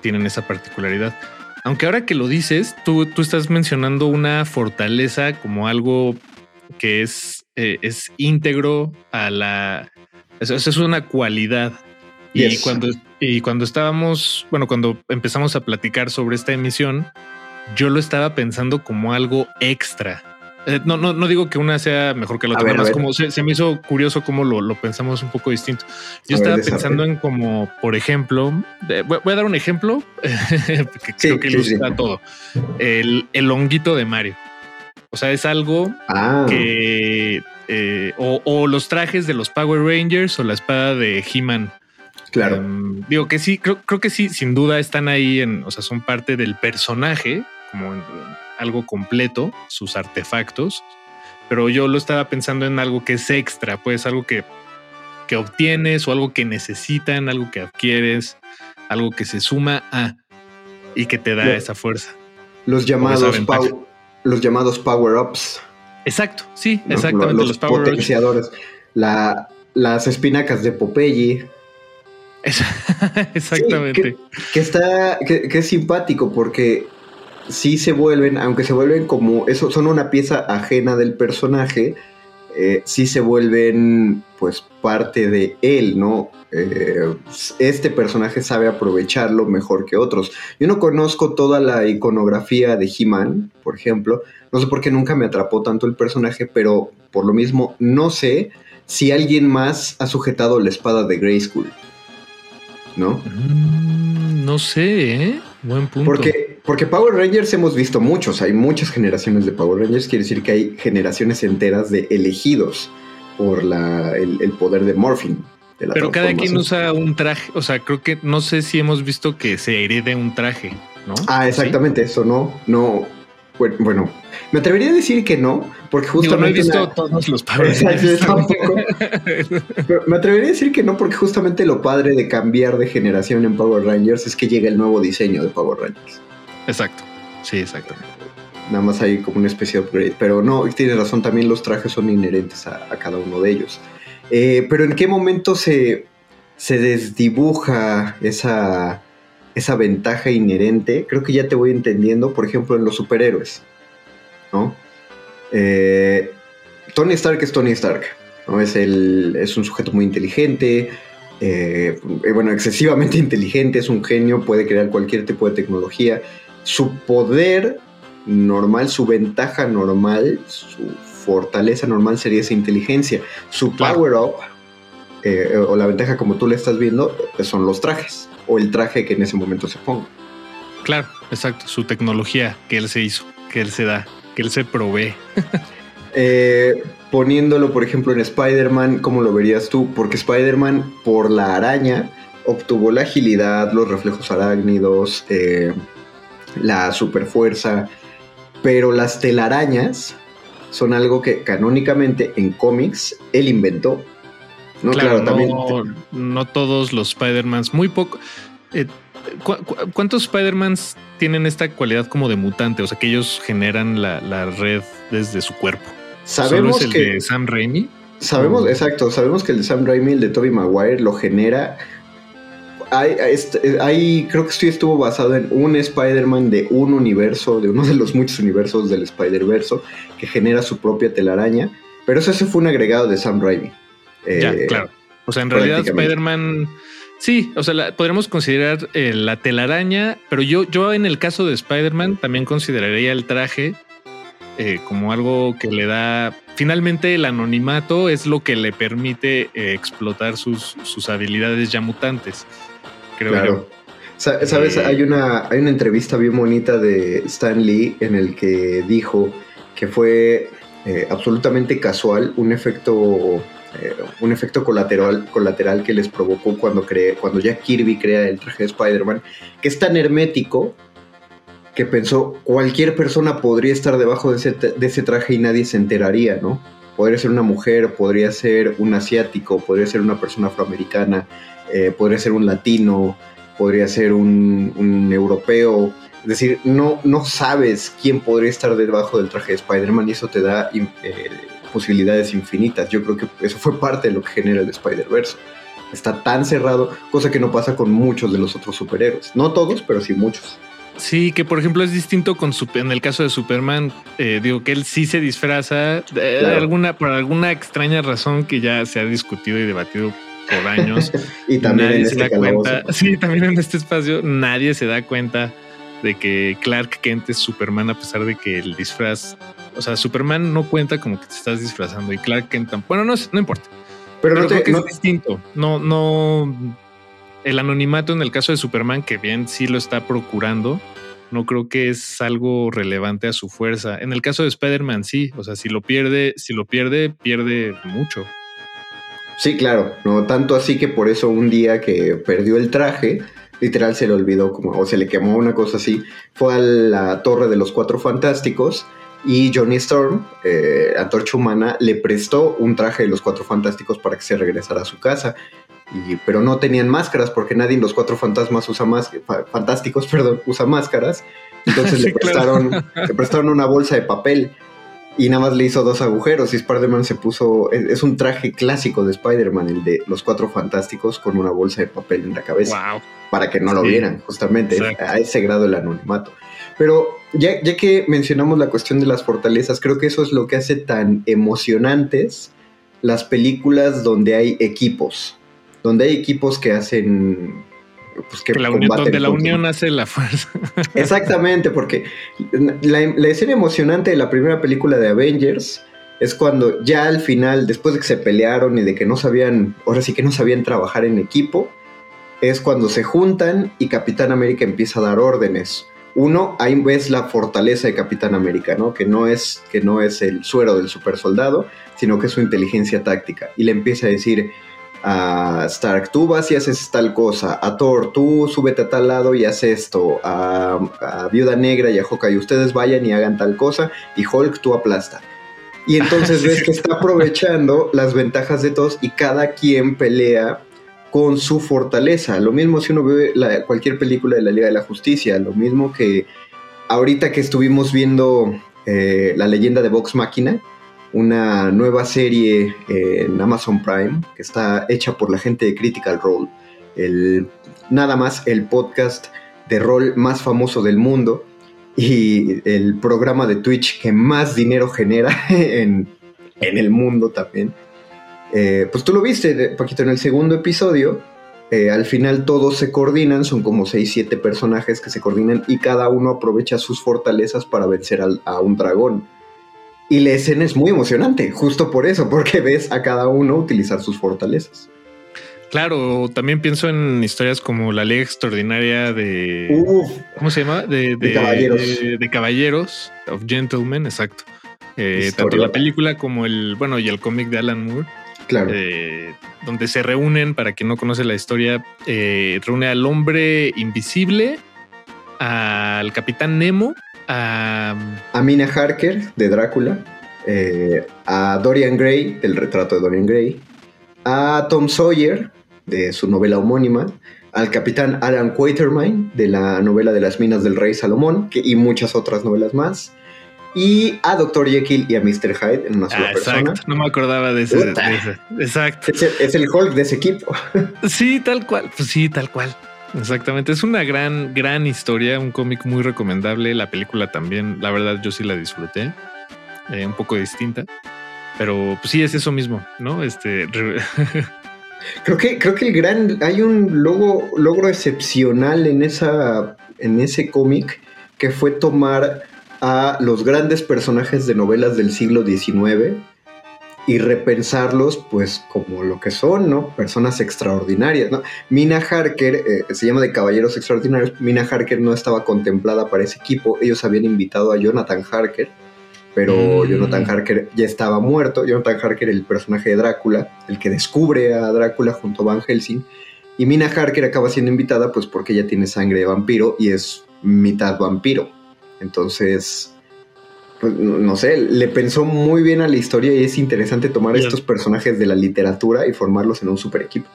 tienen esa particularidad. Aunque ahora que lo dices, tú, tú estás mencionando una fortaleza como algo que es, eh, es íntegro a la... Eso, es una cualidad. Y, cuando, y cuando estábamos, bueno, cuando empezamos a platicar sobre esta emisión, yo lo estaba pensando como algo extra. Eh, no, no, no digo que una sea mejor que la otra, más como se, me hizo curioso cómo lo, pensamos un poco distinto. Yo estaba pensando en como, por ejemplo, voy, a dar un ejemplo que creo que ilustra todo. El, el honguito de Mario. O sea, es algo ah. que eh, o, los trajes de los Power Rangers o la espada de He-Man. Claro. Em, digo que sí, creo, creo, que sí, sin duda están ahí en, o sea, son parte del personaje, como en, algo completo, sus artefactos, pero yo lo estaba pensando en algo que es extra, pues algo que, que obtienes o algo que necesitan, algo que adquieres, algo que se suma a y que te da esa fuerza. Los llamados, los llamados power-ups. Exacto, sí, exactamente. Los, potenciadores. La, las espinacas de Popeye. Exactamente. que, está, que, es simpático porque sí se vuelven, aunque se vuelven como, eso son una pieza ajena del personaje, eh, sí se vuelven pues parte de él, ¿no? Eh, este personaje sabe aprovecharlo mejor que otros. Yo no conozco toda la iconografía de He-Man, por ejemplo, no sé por qué nunca me atrapó tanto el personaje, pero por lo mismo no sé si alguien más ha sujetado la espada de Grayskull. ¿No? Mm, no sé, ¿eh? Buen punto. Porque, porque Power Rangers hemos visto muchos, hay muchas generaciones de Power Rangers, quiere decir que hay generaciones enteras de elegidos por la, el, poder de Morphin. Pero cada quien usa un traje, o sea, creo que no sé si hemos visto que se herede un traje, ¿no? Ah, exactamente, eso, no, no, bueno, me atrevería a decir que no, porque justamente. no he visto todos los Power me atrevería a decir que no, porque justamente lo padre de cambiar de generación en Power Rangers es que llega el nuevo diseño de Power Rangers. Exacto. Sí, exactamente. Nada más hay como una especie de upgrade. Pero no, tiene razón, también los trajes son inherentes a, cada uno de ellos. Eh, pero ¿en qué momento se, se desdibuja esa esa ventaja inherente, creo que ya te voy entendiendo, por ejemplo, en los superhéroes, ¿no? Eh, Tony Stark es Tony Stark, ¿no? Es, el, es un sujeto muy inteligente, eh, bueno, excesivamente inteligente, es un genio, puede crear cualquier tipo de tecnología. Su poder normal, su ventaja normal, su fortaleza normal sería esa inteligencia. Su power up, eh, o la ventaja como tú le estás viendo, son los trajes o el traje que en ese momento se ponga. Claro, exacto, su tecnología que él se hizo, que él se da, que él se provee. Eh, poniéndolo, por ejemplo, en Spider-Man, ¿cómo lo verías tú? Porque Spider-Man, por la araña, obtuvo la agilidad, los reflejos arácnidos, eh, la superfuerza, pero las telarañas son algo que canónicamente en cómics él inventó no, claro, también. No, todos los Spider-Mans, muy poco. Eh, ¿Cuántos Spider-Mans tienen esta cualidad como de mutante? O sea, que ellos generan la, red desde su cuerpo. Sabemos el que. de Sam Raimi? Sabemos, exacto. Sabemos que el de Sam Raimi, el de Tobey Maguire, lo genera. Hay, creo que esto estuvo basado en un Spider-Man de un universo, de uno de los muchos universos del Spider-Verso, que genera su propia telaraña. Pero eso, ese fue un agregado de Sam Raimi ya, eh, claro. O sea, en realidad Spider-Man... Sí, o sea, podremos considerar eh, la telaraña, pero yo, yo en el caso de Spider-Man también consideraría el traje eh, como algo que le da... Finalmente el anonimato es lo que le permite explotar sus, sus, habilidades ya mutantes, creo yo. Sabes, hay, una, hay una entrevista bien bonita de Stan Lee en el que dijo que fue absolutamente casual un efecto eh, un efecto colateral, colateral que les provocó cuando, cree, cuando ya Kirby crea el traje de Spider-Man, que es tan hermético que pensó cualquier persona podría estar debajo de ese, traje y nadie se enteraría, ¿no? Podría ser una mujer, podría ser un asiático, podría ser una persona afroamericana, eh, podría ser un latino, podría ser un, europeo. Es decir, no, no sabes quién podría estar debajo del traje de Spider-Man y eso te da eh, posibilidades infinitas. Yo creo que eso fue parte de lo que genera el Spider-Verse. Está tan cerrado, cosa que no pasa con muchos de los otros superhéroes. No todos, pero sí muchos. Sí, que por ejemplo es distinto con en el caso de Superman, eh, digo que él sí se disfraza de alguna por alguna extraña razón que ya se ha discutido y debatido por años. y también en este cuenta. Sí, también en este espacio nadie se da cuenta de que Clark Kent es Superman a pesar de que el disfraz, o sea, Superman no cuenta como que te estás disfrazando y Clark Kent bueno, no, no importa. Pero, no, te, es distinto. No, no, el anonimato en el caso de Superman, que bien sí lo está procurando, no creo que es algo relevante a su fuerza. En el caso de Spider-Man, sí. O sea, si lo pierde, si lo pierde, pierde mucho. Sí, claro. No tanto así que por eso un día que perdió el traje, literal se le olvidó como, o se le quemó una cosa así. Fue a la torre de los cuatro fantásticos y Johnny Storm, eh, Antorcha Humana, le prestó un traje de los cuatro fantásticos para que se regresara a su casa pero no tenían máscaras porque nadie en los cuatro fantasmas usa más, fantásticos, perdón, usa máscaras. Entonces le, prestaron, le prestaron una bolsa de papel y nada más le hizo dos agujeros y Spider-Man se puso, es un traje clásico de Spider-Man, el de los cuatro fantásticos con una bolsa de papel en la cabeza. Para que no lo vieran, justamente, a ese grado el anonimato. Pero ya, ya que mencionamos la cuestión de las fortalezas, creo que eso es lo que hace tan emocionantes las películas donde hay equipos donde hay equipos que hacen pues que, la unión, donde la unión hace la fuerza. Exactamente, porque la, escena emocionante de la primera película de Avengers es cuando ya al final, después de que se pelearon y de que no sabían, ahora sí que no sabían trabajar en equipo, es cuando se juntan y Capitán América empieza a dar órdenes. Uno, ahí ves la fortaleza de Capitán América, ¿no? Que no es, que no es el suero del super soldado, sino que es su inteligencia táctica. Y le empieza a decir, a Stark, tú vas y haces tal cosa, a Thor, tú súbete a tal lado y haz esto, a, Viuda Negra y a Hawkeye, ustedes vayan y hagan tal cosa, y Hulk, tú aplasta. Y entonces ves que está aprovechando las ventajas de todos y cada quien pelea con su fortaleza. Lo mismo si uno ve cualquier película de la Liga de la Justicia, lo mismo que ahorita que estuvimos viendo eh, la leyenda de Vox Máquina, una nueva serie en Amazon Prime que está hecha por la gente de Critical Role, el, nada más el podcast de rol más famoso del mundo y el programa de Twitch que más dinero genera en, el mundo también. Eh, pues tú lo viste, Paquito, en el segundo episodio. Eh, al final todos se coordinan, son como 6-7 personajes que se coordinan y cada uno aprovecha sus fortalezas para vencer a un dragón. Y la escena es muy emocionante, justo por eso, porque ves a cada uno utilizar sus fortalezas. Claro, también pienso en historias como la ley extraordinaria de. ¿Cómo se llama? De, caballeros. De, caballeros, of Gentlemen, exacto. Eh, tanto la película como el, bueno, y el cómic de Alan Moore. Claro. Eh, donde se reúnen, para quien no conoce la historia, eh, reúne al hombre invisible, al capitán Nemo a, Mina Harker de Drácula, eh, a Dorian Gray del retrato de Dorian Gray, a Tom Sawyer de su novela homónima, al capitán Alan Quatermain de la novela de las minas del rey Salomón y muchas otras novelas más. Y a Dr. Jekyll y a Mr. Hyde en una sola ah, persona. No me acordaba de ese. Exacto. Es el, es el Hulk de ese equipo. Sí, tal cual. Pues sí, tal cual. Exactamente, es una gran, gran historia, un cómic muy recomendable. La película también, la verdad, yo sí la disfruté, eh, un poco distinta, pero pues sí es eso mismo, ¿no? Este. creo que, creo que el gran, hay un logo, logro excepcional en esa, en ese cómic que fue tomar a los grandes personajes de novelas del siglo XIX y repensarlos pues como lo que son, ¿no? Personas extraordinarias, ¿no? Mina Harker, eh, se llama de Caballeros Extraordinarios, Mina Harker no estaba contemplada para ese equipo, ellos habían invitado a Jonathan Harker, pero mm. Jonathan Harker ya estaba muerto, Jonathan Harker el personaje de Drácula, el que descubre a Drácula junto a Van Helsing, y Mina Harker acaba siendo invitada pues porque ella tiene sangre de vampiro y es mitad vampiro, entonces pues, no sé, le pensó muy bien a la historia y es interesante tomar estos personajes de la literatura y formarlos en un super equipo.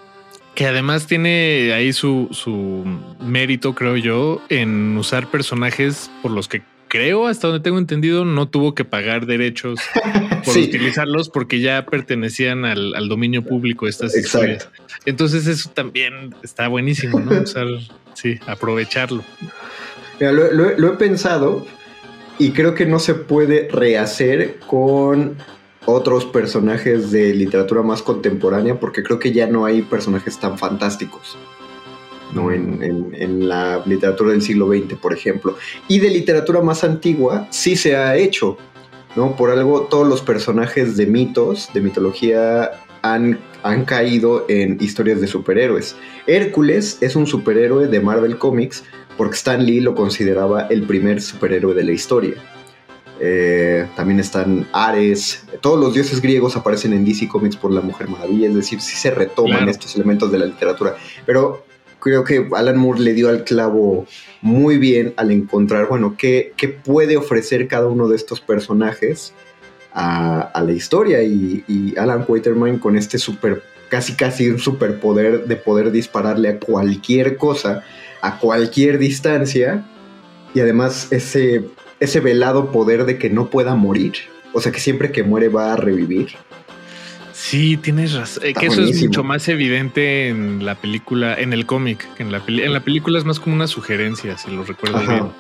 Que además tiene ahí su, su mérito, creo yo, en usar personajes por los que creo, hasta donde tengo entendido, no tuvo que pagar derechos por utilizarlos porque ya pertenecían al, dominio público estas Exacto. Entonces eso también está buenísimo, ¿no? Usar, sí, aprovecharlo. Lo, he pensado y creo que no se puede rehacer con otros personajes de literatura más contemporánea porque creo que ya no hay personajes tan fantásticos. ¿no? En, la literatura del siglo XX, por ejemplo. Y de literatura más antigua sí se ha hecho, ¿no? Por algo todos los personajes de mitos, de mitología, han, han caído en historias de superhéroes. Hércules es un superhéroe de Marvel Comics porque Stan Lee lo consideraba el primer superhéroe de la historia. Eh, también están Ares, todos los dioses griegos aparecen en DC Comics por la Mujer Maravilla, es decir, sí se retoman estos elementos de la literatura, pero creo que Alan Moore le dio al clavo muy bien al encontrar, bueno, qué, qué puede ofrecer cada uno de estos personajes a, la historia y, Alan Quatermain con este super, casi casi un superpoder de poder dispararle a cualquier cosa, a cualquier distancia y además ese ese velado poder de que no pueda morir. O sea, que siempre que muere va a revivir. Sí, tienes razón. Eh, que eso es mucho más evidente en la película, en el cómic. en la, en la película es más como una sugerencia, si lo recuerdo bien.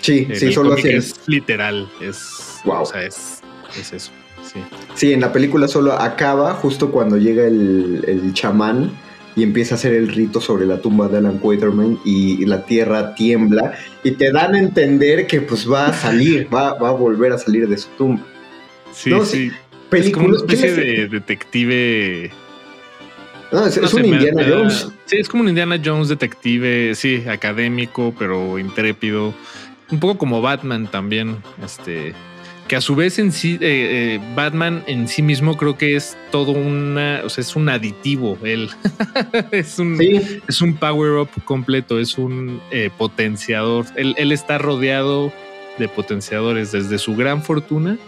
Sí, sí, solo así es. literal. Es, wow. O sea, es, eso. Sí. sí, en la película solo acaba justo cuando llega el, el chamán y empieza a hacer el rito sobre la tumba de Alan Quaterman y, la tierra tiembla y te dan a entender que pues va a salir, va, a volver a salir de su tumba. Sí, sí. Es como una especie de detective. No, es, un Indiana Jones. Sí, es como un Indiana Jones detective, sí, académico, pero intrépido. Un poco como Batman también, este que a su vez en sí, eh, eh, Batman en sí mismo creo que es todo una, o sea, es un aditivo, él es, un, es un power up completo, es un eh, potenciador, él, está rodeado de potenciadores desde su gran fortuna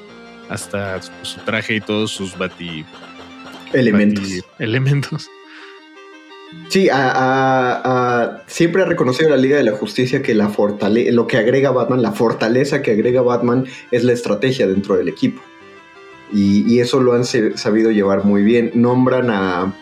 hasta su traje y todos sus bati elementos. elementos. Sí, siempre ha reconocido la Liga de la Justicia que la lo que agrega Batman, la fortaleza que agrega Batman es la estrategia dentro del equipo. Y, eso lo han sabido llevar muy bien. Nombran a...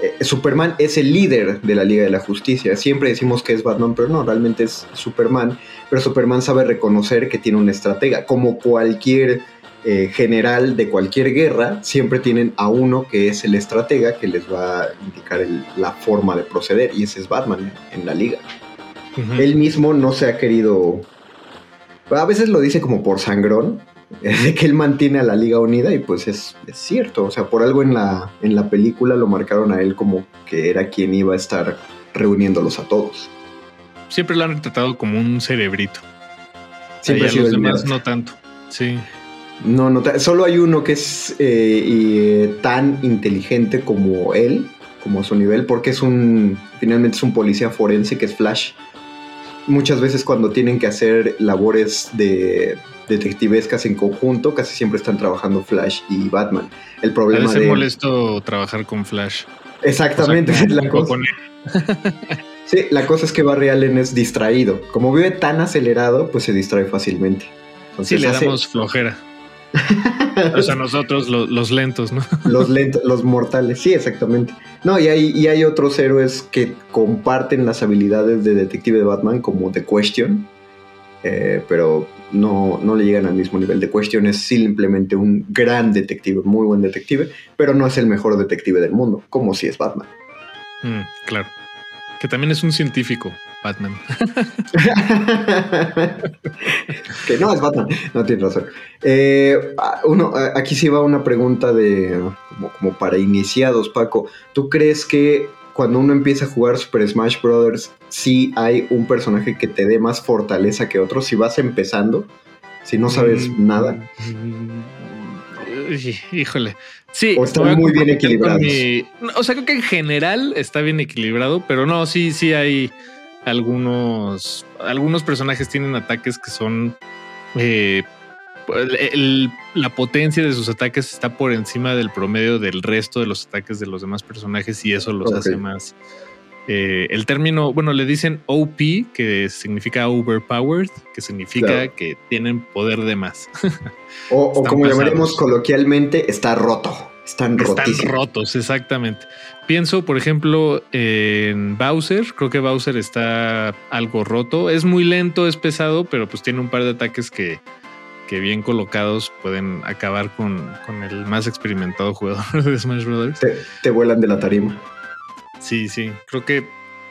Eh, Superman es el líder de la Liga de la Justicia. Siempre decimos que es Batman, pero no, realmente es Superman. Pero Superman sabe reconocer que tiene una estratega, como cualquier eh, general de cualquier guerra, siempre tienen a uno que es el estratega que les va a indicar la forma de proceder, y ese es Batman en la liga. Él mismo no se ha querido. A veces lo dice como por sangrón, de que él mantiene a la liga unida, y pues es, cierto. O sea, por algo en la, en la película lo marcaron a él como que era quien iba a estar reuniéndolos a todos. Siempre lo han tratado como un cerebrito. Siempre a los demás no tanto. Sí. No, no, solo hay uno que es eh, eh, tan inteligente como él, como a su nivel, porque es un, finalmente es un policía forense que es Flash. Muchas veces cuando tienen que hacer labores de detectivescas en conjunto, casi siempre están trabajando Flash y Batman. El problema es molesto trabajar con Flash. Exactamente, la cosa. sí, la cosa es que Barry Allen es distraído. Como vive tan acelerado, pues se distrae fácilmente. sí, le damos flojera. O sea, nosotros los lentos, ¿no? los lentos, los mortales, sí, exactamente. No, y hay, y hay otros héroes que comparten las habilidades de detective de Batman, como The Question, eh, pero no, no le llegan al mismo nivel. The Question es simplemente un gran detective, muy buen detective, pero no es el mejor detective del mundo, como si es Batman. Mm, claro. Que también es un científico. Batman. que no es Batman, no tienes razón. Eh, uno, aquí sí va una pregunta de como, para iniciados, Paco. ¿Tú crees que cuando uno empieza a jugar Super Smash Bros. sí hay un personaje que te dé más fortaleza que otro? Si vas empezando, si no sabes mm, nada. Mm, híjole. Sí. O están muy bien equilibrados. o sea, creo que en general está bien equilibrado, pero no, sí, sí hay algunos, algunos personajes tienen ataques que son eh, la potencia de sus ataques está por encima del promedio del resto de los ataques de los demás personajes y eso los hace más. Eh, el término, bueno, le dicen OP, que significa overpowered, que significa que tienen poder de más. o, o como llamaremos coloquialmente, está roto. Están, Están rotos, exactamente. Pienso, por ejemplo, en Bowser. Creo que Bowser está algo roto. Es muy lento, es pesado, pero pues tiene un par de ataques que, que bien colocados pueden acabar con, el más experimentado jugador de Smash Brothers. Te, vuelan de la tarima. Sí, sí. Creo que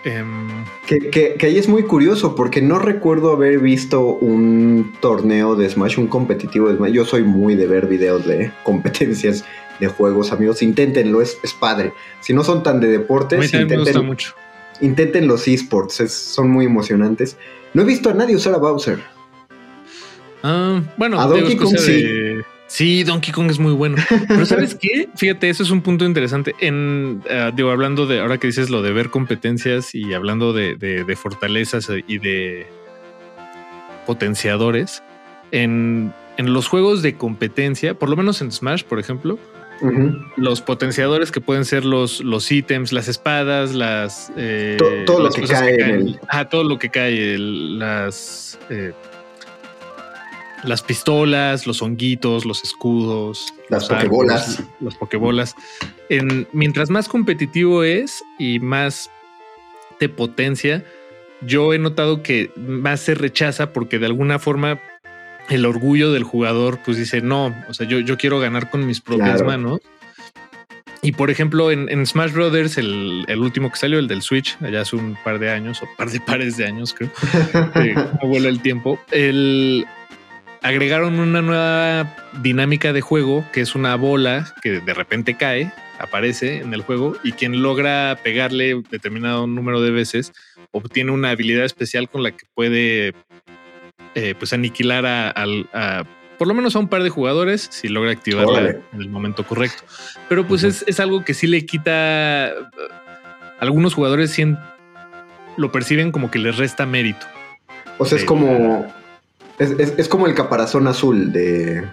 Em, que, ahí es muy curioso porque no recuerdo haber visto un torneo de Smash, un competitivo de Smash. Yo soy muy de ver videos de competencias de juegos, amigos. Inténtenlo, es, es padre. Si no son tan de deportes, intenten, mucho. intenten los esports, son muy emocionantes. No he visto a nadie usar a Bowser. Ah, bueno, a Donkey Kong Sí, Donkey Kong es muy bueno. Pero ¿sabes qué? Fíjate, eso es un punto interesante. En, uh, digo, hablando de, ahora que dices lo de ver competencias y hablando de, de, fortalezas y de potenciadores, en, en, los juegos de competencia, por lo menos en Smash, por ejemplo, los potenciadores que pueden ser los, los ítems, las espadas, las... Eh, todo, lo que cae. todo lo que cae, las... Eh, las pistolas, los honguitos, los escudos, las pokebolas. Las pokebolas. En, mientras más competitivo es y más te potencia, yo he notado que más se rechaza porque de alguna forma el orgullo del jugador pues dice no, o sea, yo, yo quiero ganar con mis propias manos. Y por ejemplo, en, Smash Brothers, el, último que salió, el del Switch, allá hace un par de años o par de pares de años, creo, como vuela el tiempo, el, agregaron una nueva dinámica de juego que es una bola que de repente cae, aparece en el juego y quien logra pegarle determinado número de veces obtiene una habilidad especial con la que puede eh, pues aniquilar a, por lo menos a un par de jugadores si logra activarla en el momento correcto. Pero pues es, algo que sí le quita algunos jugadores lo perciben como que les resta mérito. O sea, es como es, como el caparazón azul de,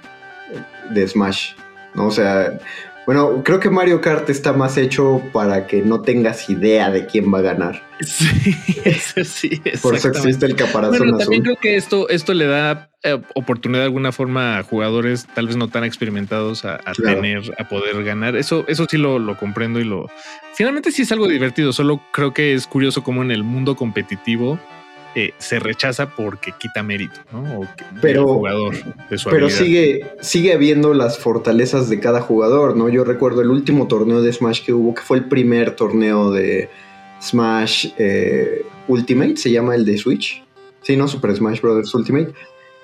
de Smash, ¿no? O sea, bueno, creo que Mario Kart está más hecho para que no tengas idea de quién va a ganar. Sí, eso sí. Por eso existe el caparazón bueno, También creo que esto, esto le da eh, oportunidad de alguna forma a jugadores tal vez no tan experimentados a, tener, a poder ganar. Eso, eso sí lo, lo, comprendo y lo. Finalmente sí es algo divertido. Solo creo que es curioso cómo en el mundo competitivo eh, se rechaza porque quita mérito, ¿no? O pero, jugador de su Pero sigue, sigue habiendo las fortalezas de cada jugador, ¿no? Yo recuerdo el último torneo de Smash que hubo, que fue el primer torneo de Smash eh, Ultimate, se llama el de Switch. Sí, ¿no? Super Smash Bros. Ultimate.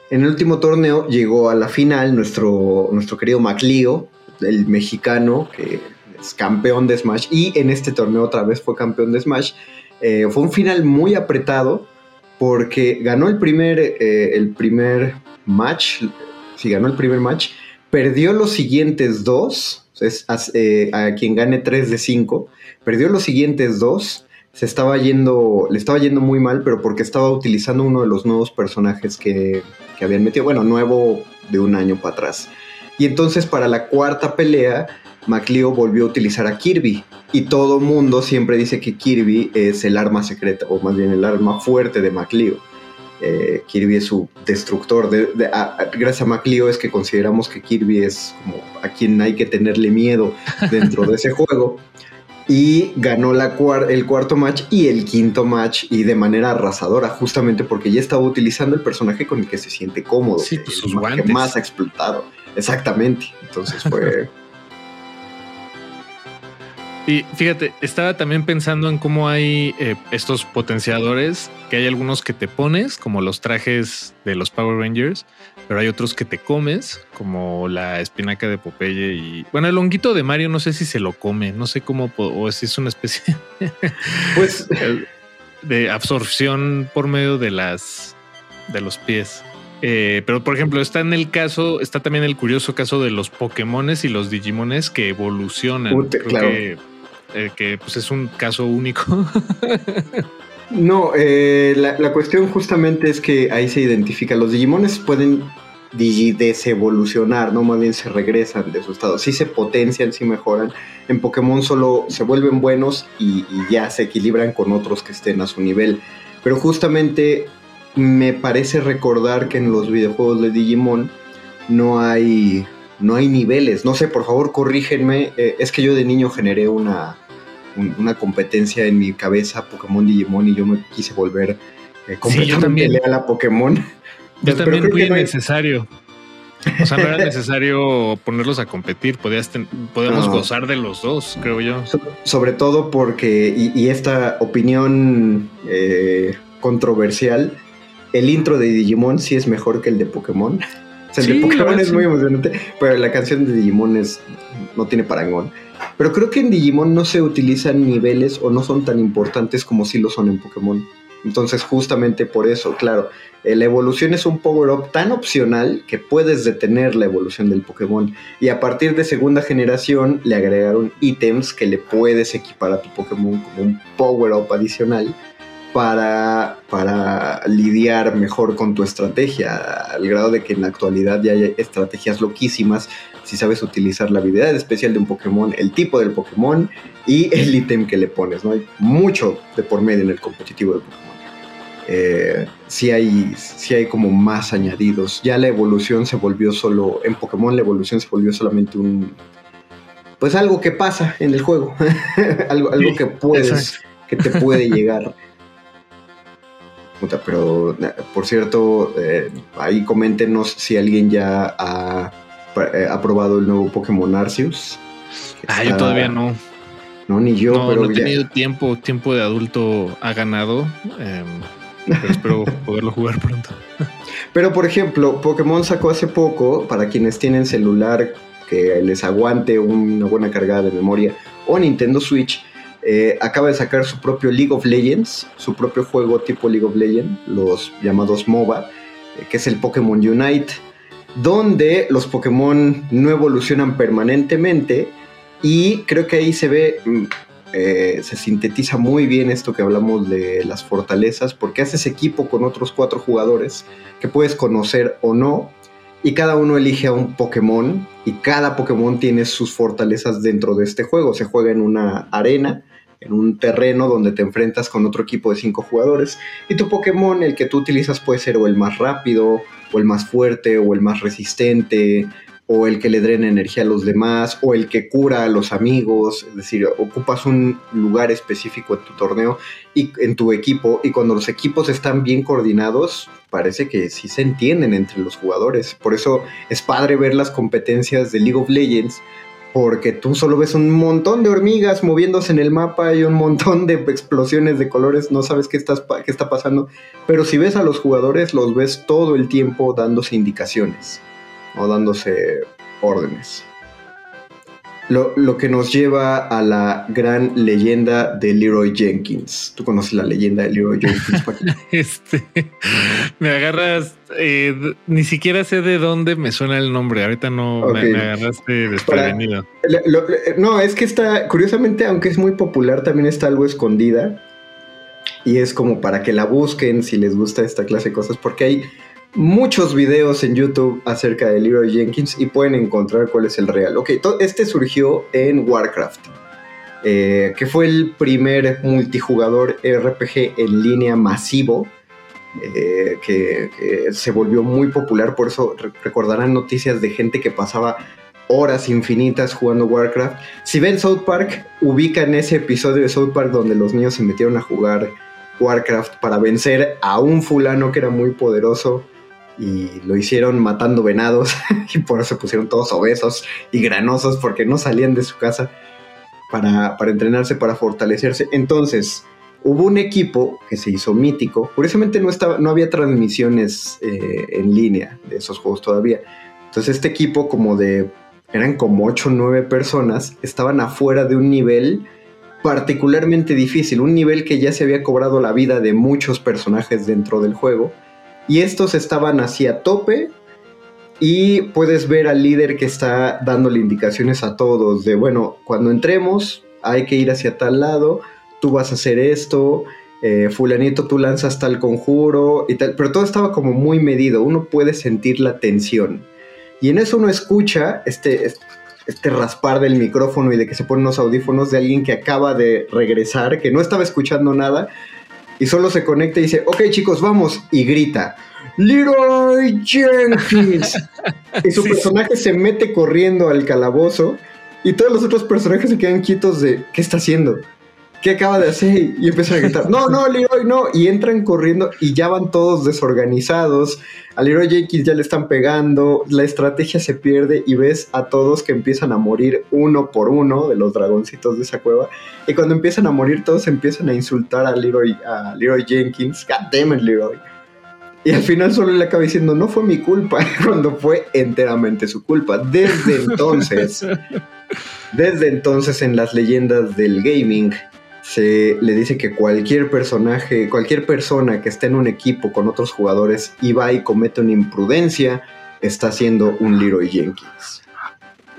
En el último torneo llegó a la final nuestro, nuestro querido MacLeo, el mexicano, que es campeón de Smash, y en este torneo otra vez fue campeón de Smash. Eh, fue un final muy apretado, porque ganó el primer, eh, el primer match, si ganó el primer match, perdió los siguientes dos, es, eh, a quien gane 3 de 5, perdió los siguientes dos, se estaba yendo, le estaba yendo muy mal, pero porque estaba utilizando uno de los nuevos personajes que, que habían metido, bueno, nuevo de un año para atrás. Y entonces para la cuarta pelea, MacLeo volvió a utilizar a Kirby. Y todo mundo siempre dice que Kirby es el arma secreta, o más bien el arma fuerte de MacLeo. Eh, Kirby es su destructor. De, gracias a MacLeo es que consideramos que Kirby es como a quien hay que tenerle miedo dentro de ese juego. Y ganó la el cuarto match y el quinto match y de manera arrasadora, justamente porque ya estaba utilizando el personaje con el que se siente cómodo, sí, pues sus más ha explotado. Exactamente. Entonces fue, Y fíjate, estaba también pensando en cómo hay eh, estos potenciadores, que hay algunos que te pones, como los trajes de los Power Rangers, pero hay otros que te comes, como la espinaca de Popeye y... Bueno, el honguito de Mario no sé si se lo come, no sé cómo, o si es una especie pues... de absorción por medio de las... de los pies. Eh, pero por ejemplo, está en el caso, está también el curioso caso de los Pokémones y los Digimones que evolucionan. claro. Eh, que pues es un caso único. no, eh, la, cuestión justamente es que ahí se identifica. Los Digimones pueden desevolucionar, ¿no? Más bien se regresan de su estado. Sí se potencian, sí mejoran. En Pokémon solo se vuelven buenos y, ya se equilibran con otros que estén a su nivel. Pero justamente me parece recordar que en los videojuegos de Digimon no hay no hay niveles. No sé, por favor, corrígenme. Eh, es que yo de niño generé una, una competencia en mi cabeza Pokémon Digimon y yo me quise volver eh, completamente leal a Pokémon. Yo también fui necesario. O sea, no era necesario ponerlos a competir, podías podemos gozar de los dos, creo yo. sobre todo porque, y, esta opinión eh, controversial, el intro de Digimon sí es mejor que el de Pokémon. O sea, el de Pokémon es muy emocionante, pero la canción de Digimon es, no tiene parangón. Pero creo que en Digimon no se utilizan niveles o no son tan importantes como sí lo son en Pokémon. Entonces, justamente por eso, claro, eh, la evolución es un power-up tan opcional que puedes detener la evolución del Pokémon. Y a partir de segunda generación le agregaron ítems que le puedes equipar a tu Pokémon como un power-up adicional para, para lidiar mejor con tu estrategia, al grado de que en la actualidad ya hay estrategias loquísimas si sabes utilizar la habilidad especial de un Pokémon, el tipo del Pokémon y el ítem que le pones. ¿no? Hay mucho de por medio en el competitivo del Pokémon. Eh, sí, hay, sí hay como más añadidos. Ya la evolución se volvió solo, en Pokémon la evolución se volvió solamente un... Pues algo que pasa en el juego, algo, algo que puedes, que te puede llegar. Pero por cierto, eh, ahí coméntenos si alguien ya ha, eh, probado el nuevo Pokémon Arceus. Ah, yo todavía no. No, ni yo, no, pero no he tenido tiempo, tiempo de adulto ha ganado. Em, espero poderlo jugar pronto. Pero por ejemplo, Pokémon sacó hace poco, para quienes tienen celular que les aguante una buena cargada de memoria, o Nintendo Switch, eh, acaba de sacar su propio League of Legends, su propio juego tipo League of Legends, los llamados MOBA, eh, que es el Pokémon Unite, donde los Pokémon no evolucionan permanentemente y creo que ahí se ve mm, eh, se sintetiza muy bien esto que hablamos de las fortalezas, porque haces equipo con otros cuatro jugadores que puedes conocer o no, y cada uno elige a un Pokémon, y cada Pokémon tiene sus fortalezas dentro de este juego. Se juega en una arena, en un terreno donde te enfrentas con otro equipo de cinco jugadores, y tu Pokémon, el que tú utilizas, puede ser o el más rápido, o el más fuerte, o el más resistente, o el que le drena energía a los demás, o el que cura a los amigos, es decir, ocupas un lugar específico en tu torneo y en tu equipo, y cuando los equipos están bien coordinados, parece que sí se entienden entre los jugadores. Por eso es padre ver las competencias de League of Legends, porque tú solo ves un montón de hormigas moviéndose en el mapa y un montón de explosiones de colores, no sabes qué, está pasando, pero si ves a los jugadores, los ves todo el tiempo dándose indicaciones o dándose órdenes. Lo, que nos lleva a la gran leyenda de Leroy Jenkins. ¿Tú conoces la leyenda de Leroy Jenkins? este, me agarras, eh, ni siquiera sé de dónde me suena el nombre. Ahorita no me, agarraste desprevenido. no, es que está, curiosamente, aunque es muy popular, también está algo escondida. Y es como para que la busquen si les gusta esta clase de cosas, porque hay muchos videos en YouTube acerca de Leroy Jenkins y pueden encontrar cuál es el real. Ok, este surgió en Warcraft, eh, que fue el primer multijugador RPG en línea masivo. Eh, que, se volvió muy popular, por eso recordarán noticias de gente que pasaba horas infinitas jugando Warcraft. Si ven South Park, ubican ese episodio de South Park donde los niños se metieron a jugar Warcraft para vencer a un fulano que era muy poderoso y lo hicieron matando venados y por eso se pusieron todos obesos y granosos porque no salían de su casa para, entrenarse, para fortalecerse. Entonces, hubo un equipo que se hizo mítico. Curiosamente no, estaba, no había transmisiones eh, en línea de esos juegos todavía. Entonces este equipo como de... Eran como 8 o 9 personas, estaban afuera de un nivel particularmente difícil, un nivel que ya se había cobrado la vida de muchos personajes dentro del juego y estos estaban hacia tope y puedes ver al líder que está dándole indicaciones a todos de, bueno, cuando entremos hay que ir hacia tal lado, tú vas a hacer esto, eh, fulanito tú lanzas tal conjuro y tal, pero todo estaba como muy medido, uno puede sentir la tensión. Y en eso uno escucha este, este raspar del micrófono y de que se ponen los audífonos de alguien que acaba de regresar, que no estaba escuchando nada, y solo se conecta y dice, ok chicos, vamos, y grita, Leroy Jenkins. y su personaje se mete corriendo al calabozo y todos los otros personajes se quedan quietos de, ¿qué está haciendo? ¿Qué acaba de hacer? Y empiezan a gritar, no, no, Leroy, no. Y entran corriendo y ya van todos desorganizados. A Leroy Jenkins ya le están pegando, la estrategia se pierde y ves a todos que empiezan a morir uno por uno de los dragoncitos de esa cueva. Y cuando empiezan a morir, todos empiezan a insultar a Leroy, a Leroy Jenkins. God Leroy. Y al final solo le acaba diciendo, no fue mi culpa, cuando fue enteramente su culpa. Desde entonces, desde entonces en las leyendas del gaming, se le dice que cualquier personaje, cualquier persona que esté en un equipo con otros jugadores y va y comete una imprudencia, está haciendo un Leroy Jenkins.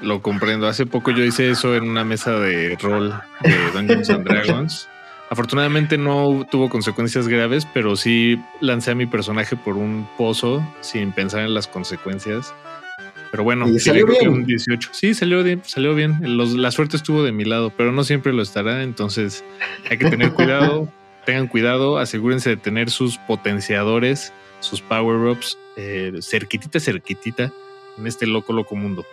Lo comprendo. Hace poco yo hice eso en una mesa de rol de Dungeons and Dragons. Afortunadamente no tuvo consecuencias graves, pero sí lancé a mi personaje por un pozo sin pensar en las consecuencias. Pero bueno, salió bien. Un 18. Sí, salió bien, salió bien. la suerte estuvo de mi lado, pero no siempre lo estará. Entonces hay que tener cuidado. Tengan cuidado, asegúrense de tener sus potenciadores, sus power-ups eh, cerquitita, cerquitita en este loco, loco mundo.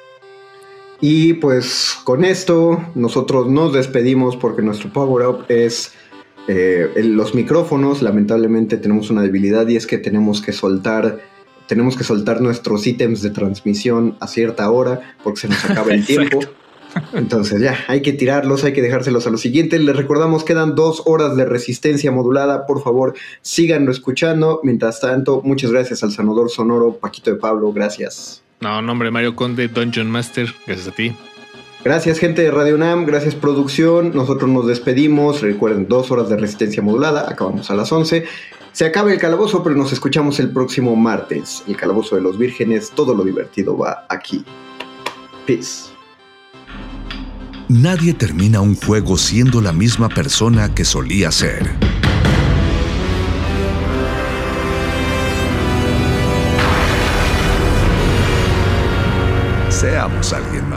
Y pues con esto nosotros nos despedimos porque nuestro power-up es eh, los micrófonos. Lamentablemente tenemos una debilidad y es que tenemos que soltar tenemos que soltar nuestros ítems de transmisión a cierta hora porque se nos acaba el tiempo. Entonces ya, hay que tirarlos, hay que dejárselos a los siguientes. Les recordamos, quedan dos horas de resistencia modulada. Por favor, síganlo escuchando. Mientras tanto, muchas gracias al sanador sonoro Paquito de Pablo. Gracias. No, nombre Mario Conde, Dungeon Master. Gracias a ti. Gracias gente de Radio Nam, gracias producción. Nosotros nos despedimos. Recuerden, dos horas de resistencia modulada. Acabamos a las 11. Se acaba el calabozo, pero nos escuchamos el próximo martes. El calabozo de los vírgenes, todo lo divertido va aquí. Peace. Nadie termina un juego siendo la misma persona que solía ser. Seamos alguien